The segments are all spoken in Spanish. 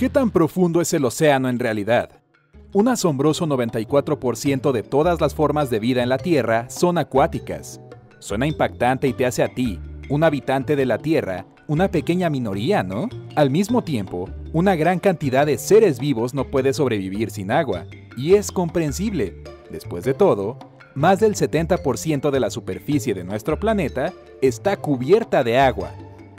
¿Qué tan profundo es el océano en realidad? Un asombroso 94% de todas las formas de vida en la Tierra son acuáticas. Suena impactante y te hace a ti, un habitante de la Tierra, una pequeña minoría, ¿no? Al mismo tiempo, una gran cantidad de seres vivos no puede sobrevivir sin agua, y es comprensible. Después de todo, más del 70% de la superficie de nuestro planeta está cubierta de agua,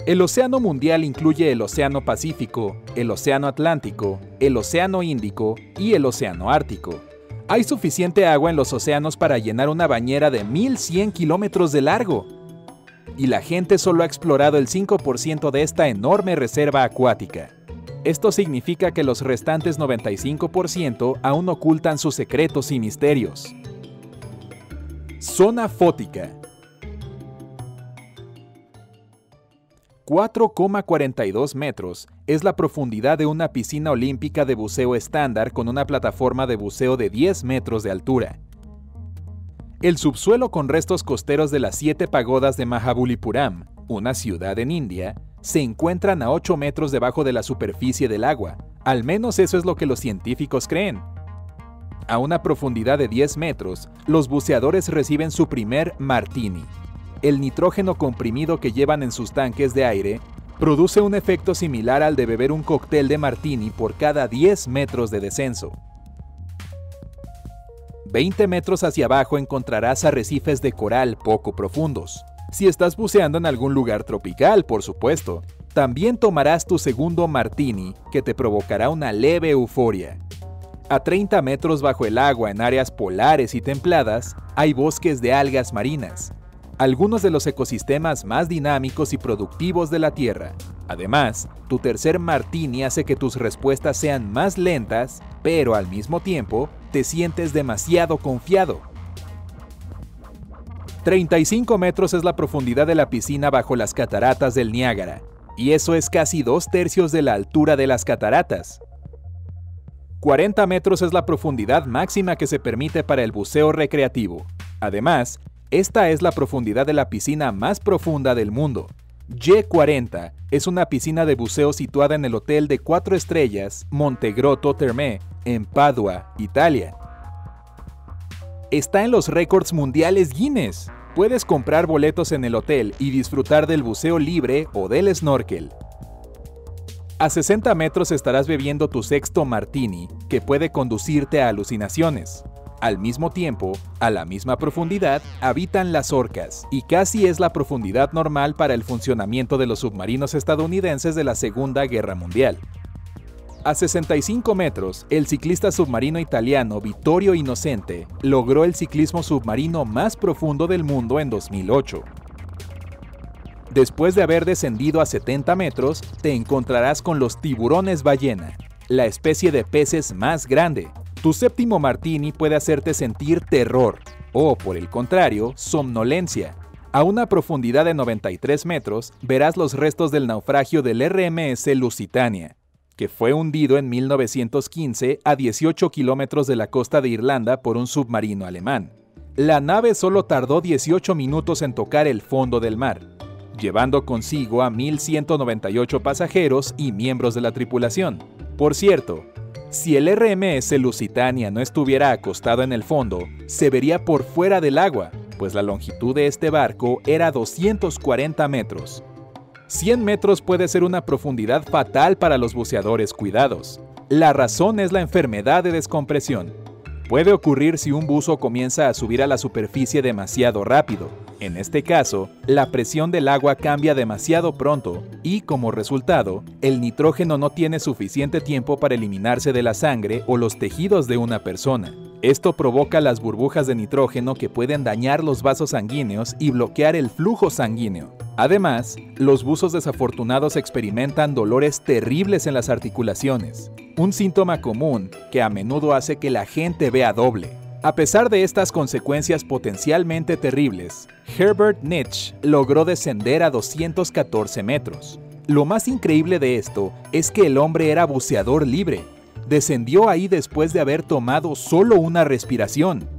el océano mundial incluye el Océano Pacífico, el Océano Atlántico, el Océano Índico y el Océano Ártico. Hay suficiente agua en los océanos para llenar una bañera de 1100 kilómetros de largo. Y la gente solo ha explorado el 5% de esta enorme reserva acuática. Esto significa que los restantes 95% aún ocultan sus secretos y misterios. Zona fótica 4,42 metros es la profundidad de una piscina olímpica de buceo estándar con una plataforma de buceo de 10 metros de altura. El subsuelo con restos costeros de las siete pagodas de Mahabalipuram, una ciudad en India, se encuentran a 8 metros debajo de la superficie del agua. Al menos eso es lo que los científicos creen. A una profundidad de 10 metros, los buceadores reciben su primer martini, el nitrógeno comprimido que llevan en sus tanques de aire produce un efecto similar al de beber un cóctel de martini por cada 10 metros de descenso. 20 metros hacia abajo encontrarás arrecifes de coral poco profundos. Si estás buceando en algún lugar tropical, por supuesto, también tomarás tu segundo martini, que te provocará una leve euforia. A 30 metros bajo el agua en áreas polares y templadas, hay bosques de algas marinas, algunos de los ecosistemas más dinámicos y productivos de la Tierra. Además, tu tercer martini hace que tus respuestas sean más lentas, pero al mismo tiempo te sientes demasiado confiado. 35 metros es la profundidad de la piscina bajo las cataratas del Niágara, y eso es casi dos tercios de la altura de las cataratas. 40 metros es la profundidad máxima que se permite para el buceo recreativo. Además, esta es la profundidad de la piscina más profunda del mundo. Y40 es una piscina de buceo situada en el hotel de cuatro estrellas Montegrotto Termé, en Padua, Italia. Está en los récords mundiales Guinness. Puedes comprar boletos en el hotel y disfrutar del buceo libre o del snorkel. A 60 metros estarás bebiendo tu sexto martini, que puede conducirte a alucinaciones. Al mismo tiempo, a la misma profundidad, habitan las orcas, y casi es la profundidad normal para el funcionamiento de los submarinos estadounidenses de la Segunda Guerra Mundial. A 65 metros, el ciclista submarino italiano Vittorio Innocente logró el ciclismo submarino más profundo del mundo en 2008. Después de haber descendido a 70 metros, te encontrarás con los tiburones ballena, la especie de peces más grande, tu séptimo martini puede hacerte sentir terror o, por el contrario, somnolencia. A una profundidad de 93 metros verás los restos del naufragio del RMS Lusitania, que fue hundido en 1915 a 18 kilómetros de la costa de Irlanda por un submarino alemán. La nave solo tardó 18 minutos en tocar el fondo del mar, llevando consigo a 1.198 pasajeros y miembros de la tripulación. Por cierto, si el RMS Lusitania no estuviera acostado en el fondo, se vería por fuera del agua, pues la longitud de este barco era 240 metros. 100 metros puede ser una profundidad fatal para los buceadores cuidados. La razón es la enfermedad de descompresión. Puede ocurrir si un buzo comienza a subir a la superficie demasiado rápido. En este caso, la presión del agua cambia demasiado pronto y, como resultado, el nitrógeno no tiene suficiente tiempo para eliminarse de la sangre o los tejidos de una persona. Esto provoca las burbujas de nitrógeno que pueden dañar los vasos sanguíneos y bloquear el flujo sanguíneo. Además, los buzos desafortunados experimentan dolores terribles en las articulaciones, un síntoma común que a menudo hace que la gente vea doble. A pesar de estas consecuencias potencialmente terribles, Herbert Nietzsche logró descender a 214 metros. Lo más increíble de esto es que el hombre era buceador libre, descendió ahí después de haber tomado solo una respiración.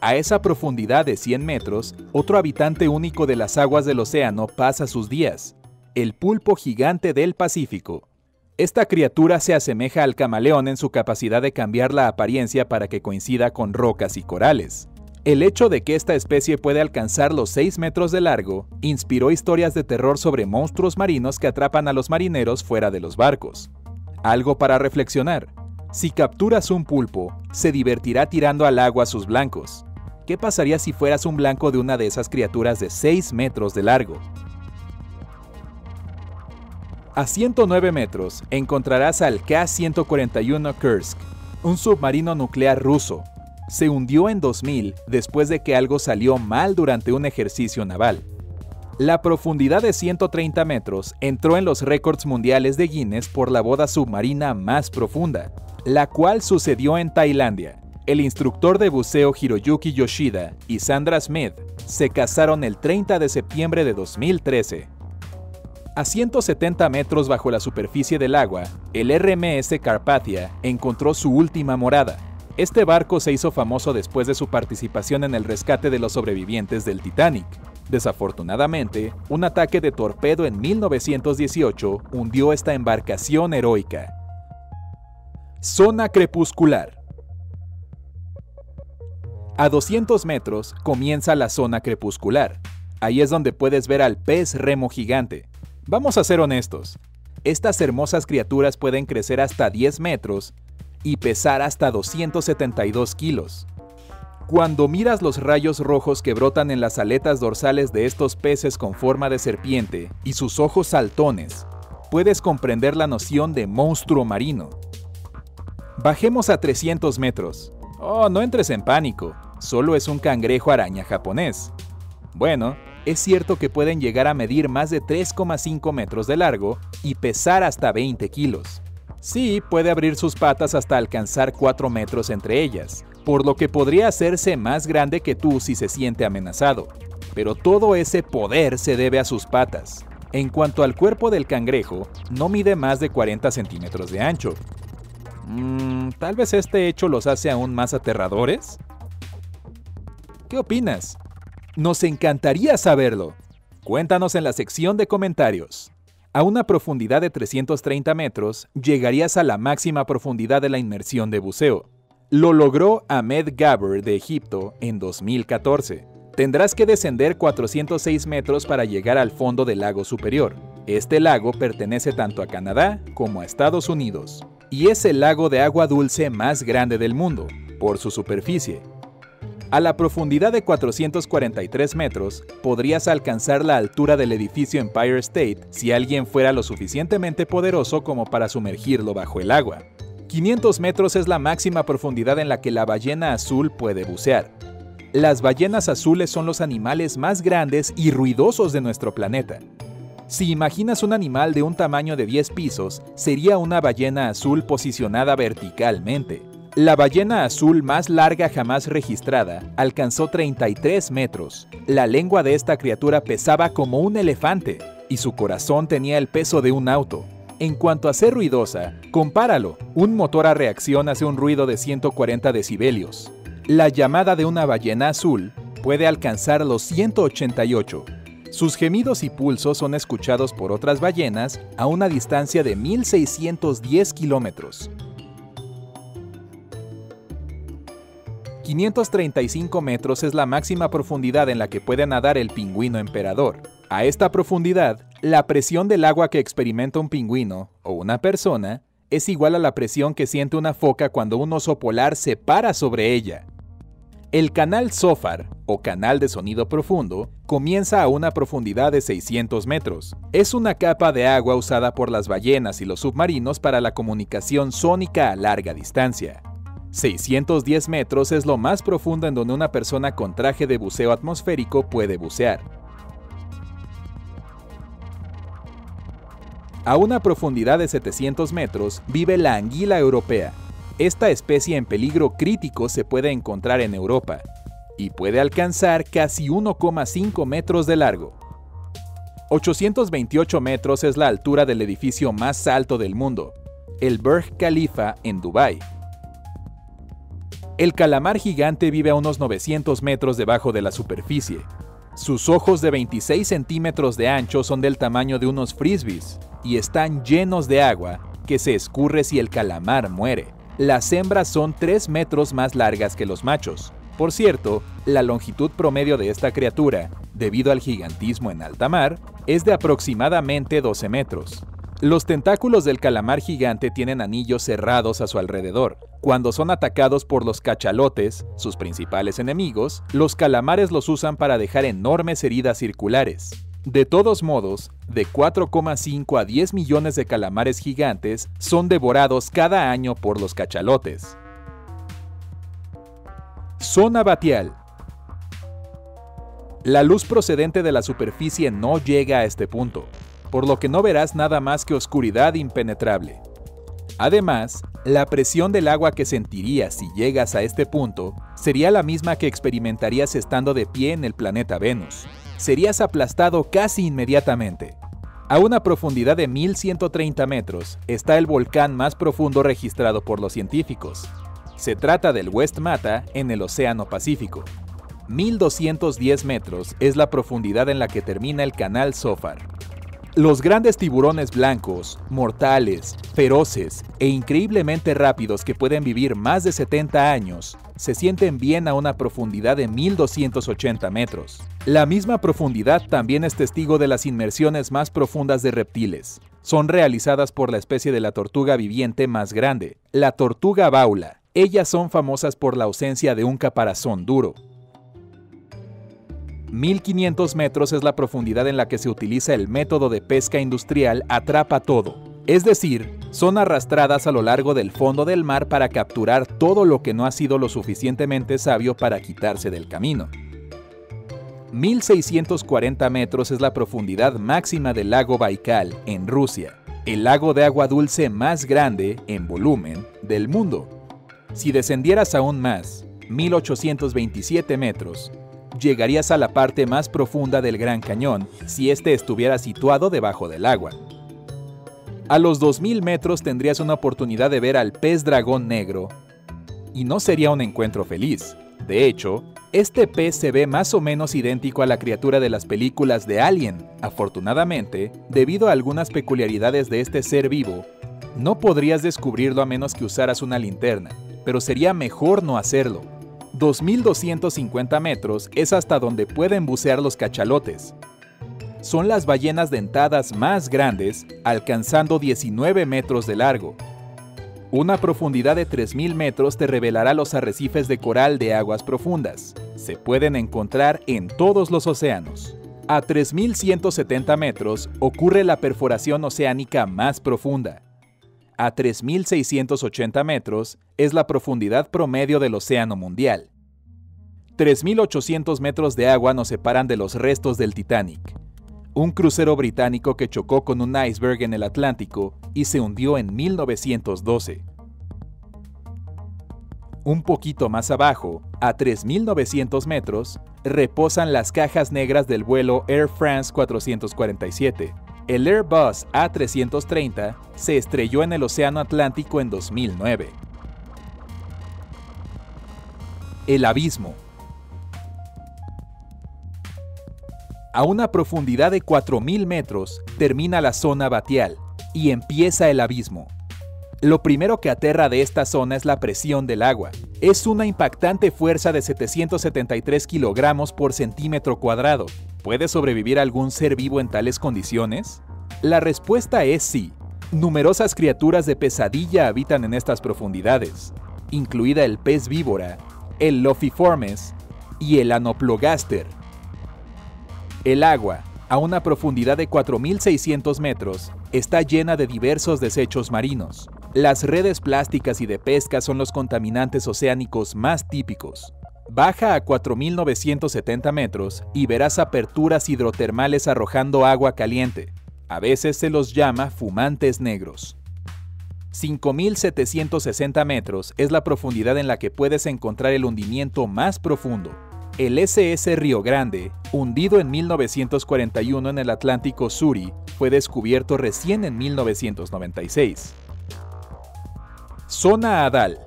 A esa profundidad de 100 metros, otro habitante único de las aguas del océano pasa sus días, el pulpo gigante del Pacífico. Esta criatura se asemeja al camaleón en su capacidad de cambiar la apariencia para que coincida con rocas y corales. El hecho de que esta especie puede alcanzar los 6 metros de largo inspiró historias de terror sobre monstruos marinos que atrapan a los marineros fuera de los barcos. Algo para reflexionar. Si capturas un pulpo, se divertirá tirando al agua a sus blancos. ¿Qué pasaría si fueras un blanco de una de esas criaturas de 6 metros de largo? A 109 metros encontrarás al K-141 Kursk, un submarino nuclear ruso. Se hundió en 2000 después de que algo salió mal durante un ejercicio naval. La profundidad de 130 metros entró en los récords mundiales de Guinness por la boda submarina más profunda, la cual sucedió en Tailandia. El instructor de buceo Hiroyuki Yoshida y Sandra Smith se casaron el 30 de septiembre de 2013. A 170 metros bajo la superficie del agua, el RMS Carpathia encontró su última morada. Este barco se hizo famoso después de su participación en el rescate de los sobrevivientes del Titanic. Desafortunadamente, un ataque de torpedo en 1918 hundió esta embarcación heroica. Zona crepuscular. A 200 metros comienza la zona crepuscular. Ahí es donde puedes ver al pez remo gigante, Vamos a ser honestos. Estas hermosas criaturas pueden crecer hasta 10 metros y pesar hasta 272 kilos. Cuando miras los rayos rojos que brotan en las aletas dorsales de estos peces con forma de serpiente y sus ojos saltones, puedes comprender la noción de monstruo marino. Bajemos a 300 metros. Oh, no entres en pánico, solo es un cangrejo araña japonés. Bueno, es cierto que pueden llegar a medir más de 3,5 metros de largo y pesar hasta 20 kilos. Sí, puede abrir sus patas hasta alcanzar 4 metros entre ellas, por lo que podría hacerse más grande que tú si se siente amenazado. Pero todo ese poder se debe a sus patas. En cuanto al cuerpo del cangrejo, no mide más de 40 centímetros de ancho. Mm, Tal vez este hecho los hace aún más aterradores. ¿Qué opinas? Nos encantaría saberlo. Cuéntanos en la sección de comentarios. A una profundidad de 330 metros, llegarías a la máxima profundidad de la inmersión de buceo. Lo logró Ahmed Gabber de Egipto en 2014. Tendrás que descender 406 metros para llegar al fondo del lago superior. Este lago pertenece tanto a Canadá como a Estados Unidos y es el lago de agua dulce más grande del mundo, por su superficie, a la profundidad de 443 metros, podrías alcanzar la altura del edificio Empire State si alguien fuera lo suficientemente poderoso como para sumergirlo bajo el agua. 500 metros es la máxima profundidad en la que la ballena azul puede bucear. Las ballenas azules son los animales más grandes y ruidosos de nuestro planeta. Si imaginas un animal de un tamaño de 10 pisos, sería una ballena azul posicionada verticalmente. La ballena azul más larga jamás registrada alcanzó 33 metros. La lengua de esta criatura pesaba como un elefante y su corazón tenía el peso de un auto. En cuanto a ser ruidosa, compáralo. Un motor a reacción hace un ruido de 140 decibelios. La llamada de una ballena azul puede alcanzar los 188. Sus gemidos y pulsos son escuchados por otras ballenas a una distancia de 1610 kilómetros. 535 metros es la máxima profundidad en la que puede nadar el pingüino emperador. A esta profundidad, la presión del agua que experimenta un pingüino o una persona es igual a la presión que siente una foca cuando un oso polar se para sobre ella. El canal SOFAR, o canal de sonido profundo, comienza a una profundidad de 600 metros. Es una capa de agua usada por las ballenas y los submarinos para la comunicación sónica a larga distancia. 610 metros es lo más profundo en donde una persona con traje de buceo atmosférico puede bucear. A una profundidad de 700 metros vive la anguila europea. Esta especie en peligro crítico se puede encontrar en Europa y puede alcanzar casi 1,5 metros de largo. 828 metros es la altura del edificio más alto del mundo, el Burj Khalifa en Dubái. El calamar gigante vive a unos 900 metros debajo de la superficie. Sus ojos de 26 centímetros de ancho son del tamaño de unos frisbees y están llenos de agua que se escurre si el calamar muere. Las hembras son 3 metros más largas que los machos. Por cierto, la longitud promedio de esta criatura, debido al gigantismo en alta mar, es de aproximadamente 12 metros. Los tentáculos del calamar gigante tienen anillos cerrados a su alrededor. Cuando son atacados por los cachalotes, sus principales enemigos, los calamares los usan para dejar enormes heridas circulares. De todos modos, de 4,5 a 10 millones de calamares gigantes son devorados cada año por los cachalotes. Zona batial. La luz procedente de la superficie no llega a este punto, por lo que no verás nada más que oscuridad impenetrable. Además, la presión del agua que sentirías si llegas a este punto sería la misma que experimentarías estando de pie en el planeta Venus. Serías aplastado casi inmediatamente. A una profundidad de 1130 metros está el volcán más profundo registrado por los científicos. Se trata del West Mata en el Océano Pacífico. 1210 metros es la profundidad en la que termina el canal Sofar. Los grandes tiburones blancos, mortales, feroces e increíblemente rápidos que pueden vivir más de 70 años, se sienten bien a una profundidad de 1280 metros. La misma profundidad también es testigo de las inmersiones más profundas de reptiles. Son realizadas por la especie de la tortuga viviente más grande, la tortuga baula. Ellas son famosas por la ausencia de un caparazón duro. 1500 metros es la profundidad en la que se utiliza el método de pesca industrial atrapa todo. Es decir, son arrastradas a lo largo del fondo del mar para capturar todo lo que no ha sido lo suficientemente sabio para quitarse del camino. 1640 metros es la profundidad máxima del lago Baikal, en Rusia, el lago de agua dulce más grande, en volumen, del mundo. Si descendieras aún más, 1827 metros, llegarías a la parte más profunda del Gran Cañón si éste estuviera situado debajo del agua. A los 2000 metros tendrías una oportunidad de ver al pez dragón negro, y no sería un encuentro feliz. De hecho, este pez se ve más o menos idéntico a la criatura de las películas de Alien. Afortunadamente, debido a algunas peculiaridades de este ser vivo, no podrías descubrirlo a menos que usaras una linterna, pero sería mejor no hacerlo, 2.250 metros es hasta donde pueden bucear los cachalotes. Son las ballenas dentadas más grandes, alcanzando 19 metros de largo. Una profundidad de 3.000 metros te revelará los arrecifes de coral de aguas profundas. Se pueden encontrar en todos los océanos. A 3.170 metros ocurre la perforación oceánica más profunda. A 3.680 metros es la profundidad promedio del océano mundial. 3.800 metros de agua nos separan de los restos del Titanic, un crucero británico que chocó con un iceberg en el Atlántico y se hundió en 1912. Un poquito más abajo, a 3.900 metros, reposan las cajas negras del vuelo Air France 447. El Airbus A330 se estrelló en el Océano Atlántico en 2009. El abismo. A una profundidad de 4.000 metros termina la zona batial y empieza el abismo. Lo primero que aterra de esta zona es la presión del agua. Es una impactante fuerza de 773 kilogramos por centímetro cuadrado. ¿Puede sobrevivir algún ser vivo en tales condiciones? La respuesta es sí. Numerosas criaturas de pesadilla habitan en estas profundidades, incluida el pez víbora, el Lophiformes y el Anoplogaster. El agua, a una profundidad de 4.600 metros, está llena de diversos desechos marinos. Las redes plásticas y de pesca son los contaminantes oceánicos más típicos. Baja a 4.970 metros y verás aperturas hidrotermales arrojando agua caliente. A veces se los llama fumantes negros. 5.760 metros es la profundidad en la que puedes encontrar el hundimiento más profundo. El SS Río Grande, hundido en 1941 en el Atlántico Suri, fue descubierto recién en 1996. Zona Adal.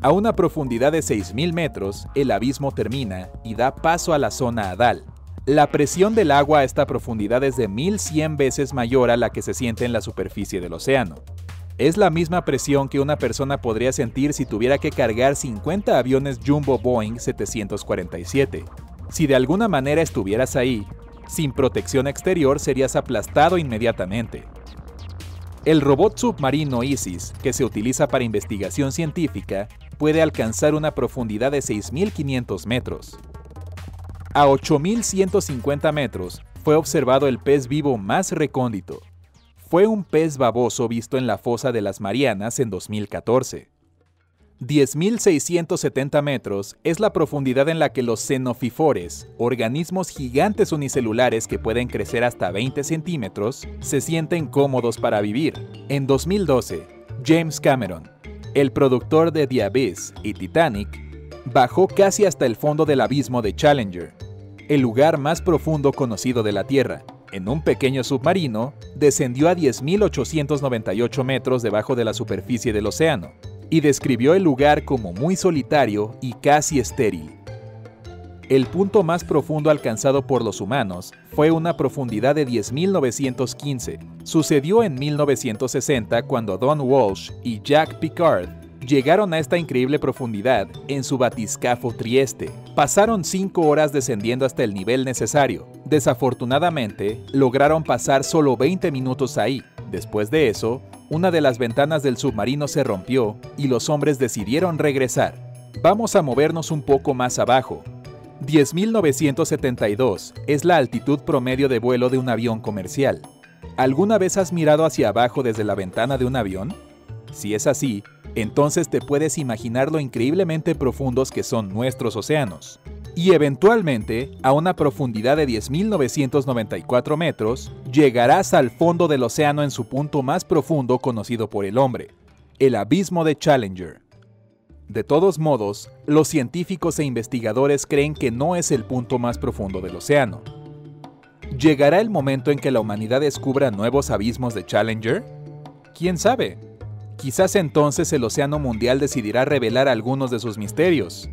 A una profundidad de 6.000 metros, el abismo termina y da paso a la zona Adal, La presión del agua a esta profundidad es de 1100 veces mayor a la que se siente en la superficie del océano. Es la misma presión que una persona podría sentir si tuviera que cargar 50 aviones Jumbo Boeing 747. Si de alguna manera estuvieras ahí, sin protección exterior serías aplastado inmediatamente. El robot submarino ISIS, que se utiliza para investigación científica, puede alcanzar una profundidad de 6.500 metros. A 8.150 metros fue observado el pez vivo más recóndito. Fue un pez baboso visto en la fosa de las Marianas en 2014. 10.670 metros es la profundidad en la que los xenofifores, organismos gigantes unicelulares que pueden crecer hasta 20 centímetros, se sienten cómodos para vivir. En 2012, James Cameron, el productor de The Abyss y Titanic, bajó casi hasta el fondo del abismo de Challenger, el lugar más profundo conocido de la Tierra. En un pequeño submarino, descendió a 10.898 metros debajo de la superficie del océano y describió el lugar como muy solitario y casi estéril. El punto más profundo alcanzado por los humanos fue una profundidad de 10.915. Sucedió en 1960 cuando Don Walsh y Jack Picard llegaron a esta increíble profundidad en su batiscafo Trieste. Pasaron cinco horas descendiendo hasta el nivel necesario. Desafortunadamente, lograron pasar solo 20 minutos ahí. Después de eso, una de las ventanas del submarino se rompió y los hombres decidieron regresar. Vamos a movernos un poco más abajo. 10.972 es la altitud promedio de vuelo de un avión comercial. ¿Alguna vez has mirado hacia abajo desde la ventana de un avión? Si es así, entonces te puedes imaginar lo increíblemente profundos que son nuestros océanos. Y eventualmente, a una profundidad de 10.994 metros, llegarás al fondo del océano en su punto más profundo conocido por el hombre, el abismo de Challenger. De todos modos, los científicos e investigadores creen que no es el punto más profundo del océano. ¿Llegará el momento en que la humanidad descubra nuevos abismos de Challenger? ¿Quién sabe? Quizás entonces el Océano Mundial decidirá revelar algunos de sus misterios.